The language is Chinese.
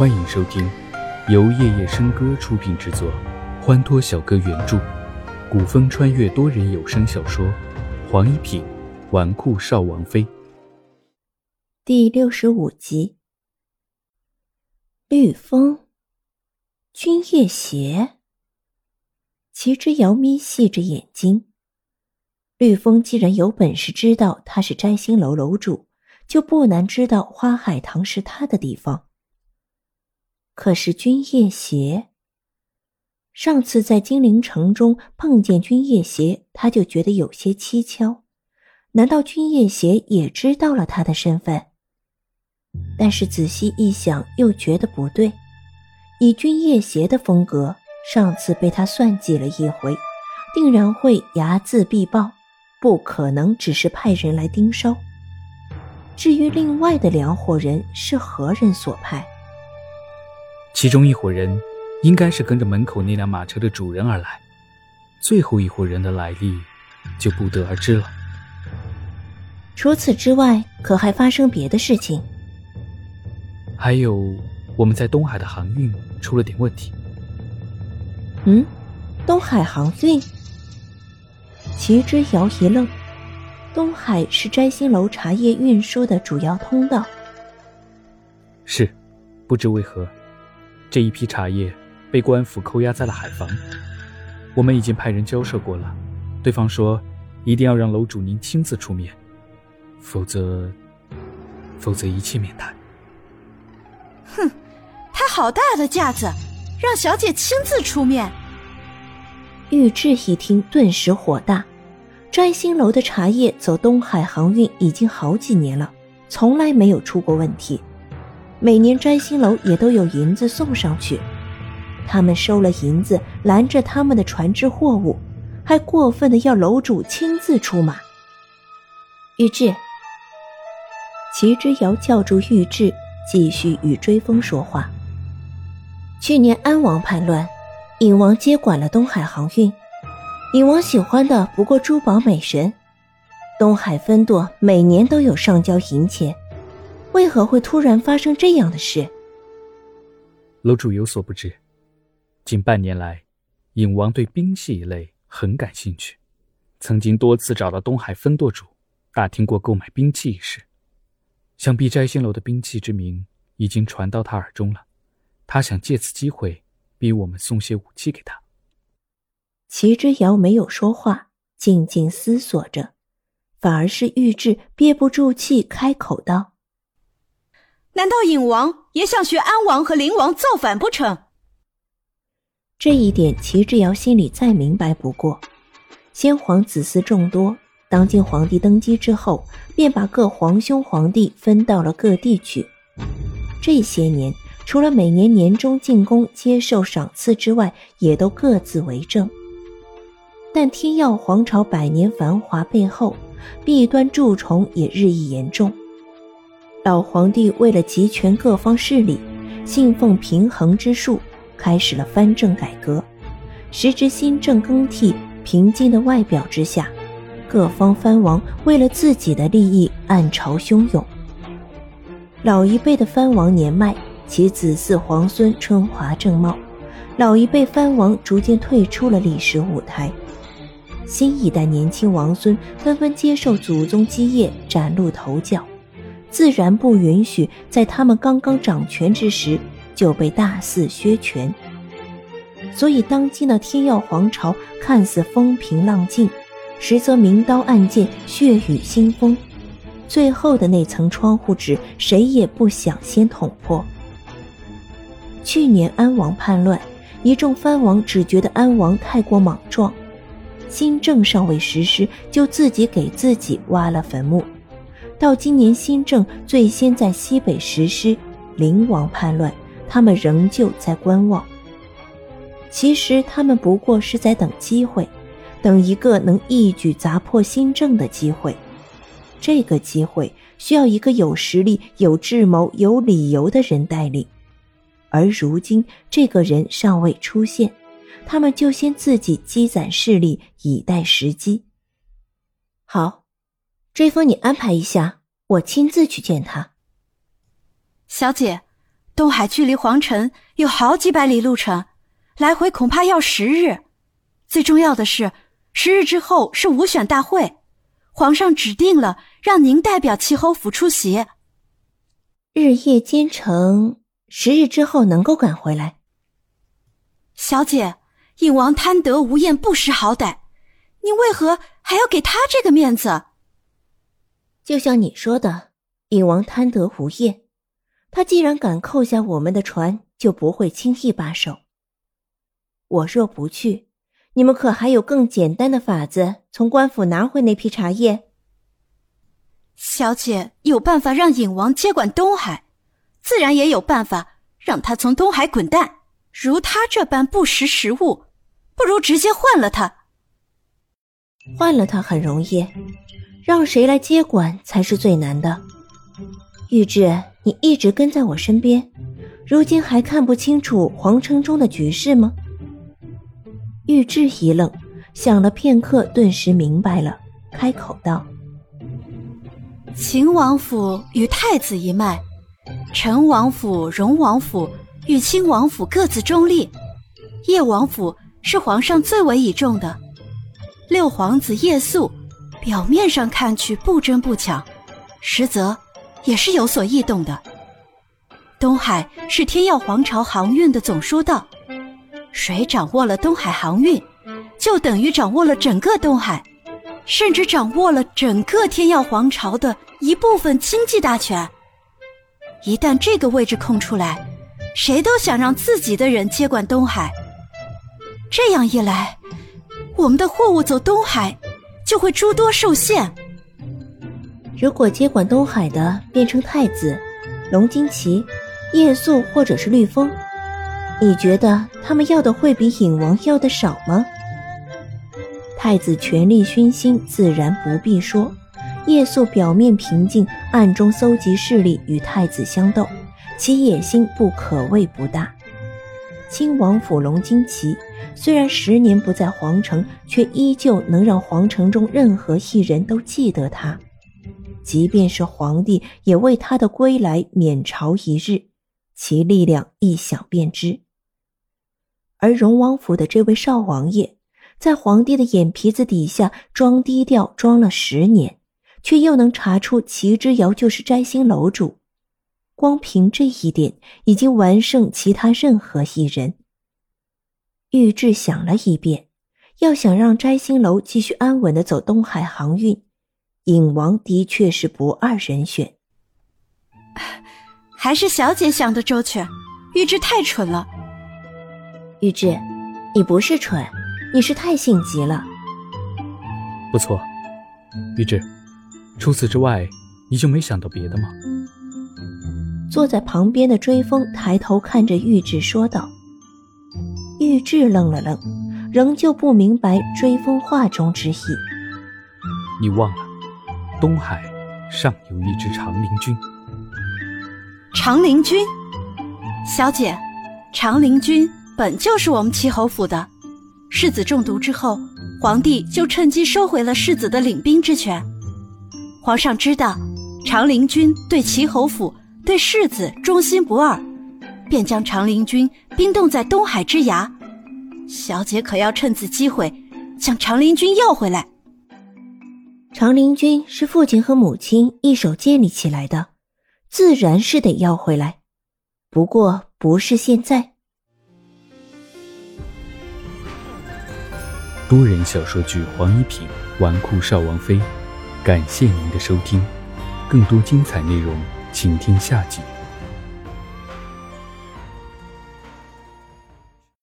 欢迎收听由夜夜笙歌出品制作，欢脱小哥原著，古风穿越多人有声小说《黄一品纨绔少王妃》第六十五集。绿风，君夜邪。齐之遥眯细着眼睛。绿风既然有本事知道他是摘星楼楼主，就不难知道花海棠是他的地方。可是君夜邪，上次在金陵城中碰见君夜邪，他就觉得有些蹊跷。难道君夜邪也知道了他的身份？但是仔细一想，又觉得不对。以君夜邪的风格，上次被他算计了一回，定然会睚眦必报，不可能只是派人来盯梢。至于另外的两伙人是何人所派？其中一伙人应该是跟着门口那辆马车的主人而来，最后一伙人的来历就不得而知了。除此之外，可还发生别的事情？还有，我们在东海的航运出了点问题。嗯，东海航运？齐之遥一愣。东海是摘星楼茶叶运输的主要通道。是，不知为何。这一批茶叶被官府扣押在了海防，我们已经派人交涉过了，对方说一定要让楼主您亲自出面，否则，否则一切免谈。哼，他好大的架子，让小姐亲自出面。玉质一听，顿时火大。摘星楼的茶叶走东海航运已经好几年了，从来没有出过问题。每年摘星楼也都有银子送上去，他们收了银子，拦着他们的船只货物，还过分的要楼主亲自出马。玉质，齐之遥叫住玉质，继续与追风说话。去年安王叛乱，尹王接管了东海航运，尹王喜欢的不过珠宝美神，东海分舵每年都有上交银钱。为何会突然发生这样的事？楼主有所不知，近半年来，影王对兵器一类很感兴趣，曾经多次找到东海分舵主，打听过购买兵器一事。想必摘星楼的兵器之名已经传到他耳中了，他想借此机会逼我们送些武器给他。齐之遥没有说话，静静思索着，反而是玉质憋不住气开口道。难道尹王也想学安王和灵王造反不成？这一点齐之遥心里再明白不过。先皇子嗣众多，当今皇帝登基之后，便把各皇兄皇帝分到了各地去。这些年，除了每年年终进宫接受赏赐之外，也都各自为政。但天耀皇朝百年繁华背后，弊端蛀虫也日益严重。老皇帝为了集权各方势力，信奉平衡之术，开始了藩政改革。时值新政更替，平静的外表之下，各方藩王为了自己的利益暗潮汹涌。老一辈的藩王年迈，其子嗣皇孙春华正茂；老一辈藩王逐渐退出了历史舞台，新一代年轻王孙纷纷接受祖宗基业，崭露头角。自然不允许在他们刚刚掌权之时就被大肆削权，所以当今的天耀皇朝看似风平浪静，实则明刀暗剑、血雨腥风。最后的那层窗户纸，谁也不想先捅破。去年安王叛乱，一众藩王只觉得安王太过莽撞，新政尚未实施，就自己给自己挖了坟墓。到今年新政最先在西北实施，灵王叛乱，他们仍旧在观望。其实他们不过是在等机会，等一个能一举砸破新政的机会。这个机会需要一个有实力、有智谋、有理由的人带领，而如今这个人尚未出现，他们就先自己积攒势力，以待时机。好。追风，你安排一下，我亲自去见他。小姐，东海距离皇城有好几百里路程，来回恐怕要十日。最重要的是，十日之后是武选大会，皇上指定了让您代表齐侯府出席。日夜兼程，十日之后能够赶回来。小姐，尹王贪得无厌，不识好歹，你为何还要给他这个面子？就像你说的，影王贪得无厌。他既然敢扣下我们的船，就不会轻易罢手。我若不去，你们可还有更简单的法子从官府拿回那批茶叶？小姐有办法让影王接管东海，自然也有办法让他从东海滚蛋。如他这般不识时务，不如直接换了他。换了他很容易，让谁来接管才是最难的。玉质。你一直跟在我身边，如今还看不清楚皇城中的局势吗？玉质一愣，想了片刻，顿时明白了，开口道：“秦王府与太子一脉，陈王府、荣王府与亲王府各自中立，叶王府是皇上最为倚重的。六皇子叶肃，表面上看去不争不抢，实则……”也是有所异动的。东海是天耀皇朝航运的总枢道，谁掌握了东海航运，就等于掌握了整个东海，甚至掌握了整个天耀皇朝的一部分经济大权。一旦这个位置空出来，谁都想让自己的人接管东海。这样一来，我们的货物走东海就会诸多受限。如果接管东海的变成太子、龙金旗、叶肃或者是绿风，你觉得他们要的会比影王要的少吗？太子权力熏心，自然不必说；叶肃表面平静，暗中搜集势力与太子相斗，其野心不可谓不大。亲王府龙金旗虽然十年不在皇城，却依旧能让皇城中任何一人都记得他。即便是皇帝，也为他的归来免朝一日，其力量一想便知。而荣王府的这位少王爷，在皇帝的眼皮子底下装低调装了十年，却又能查出齐之遥就是摘星楼主，光凭这一点，已经完胜其他任何一人。玉质想了一遍，要想让摘星楼继续安稳的走东海航运。影王的确是不二人选，还是小姐想的周全，玉质太蠢了。玉质，你不是蠢，你是太性急了。不错，玉质，除此之外，你就没想到别的吗？坐在旁边的追风抬头看着玉质说道。玉质愣了愣，仍旧不明白追风话中之意。你忘了。东海尚有一支长陵军。长陵军，小姐，长陵军本就是我们齐侯府的。世子中毒之后，皇帝就趁机收回了世子的领兵之权。皇上知道长陵军对齐侯府、对世子忠心不二，便将长陵军冰冻在东海之涯。小姐可要趁此机会将长林军要回来。长林君是父亲和母亲一手建立起来的，自然是得要回来。不过不是现在。多人小说剧《黄一品纨绔少王妃》，感谢您的收听。更多精彩内容，请听下集。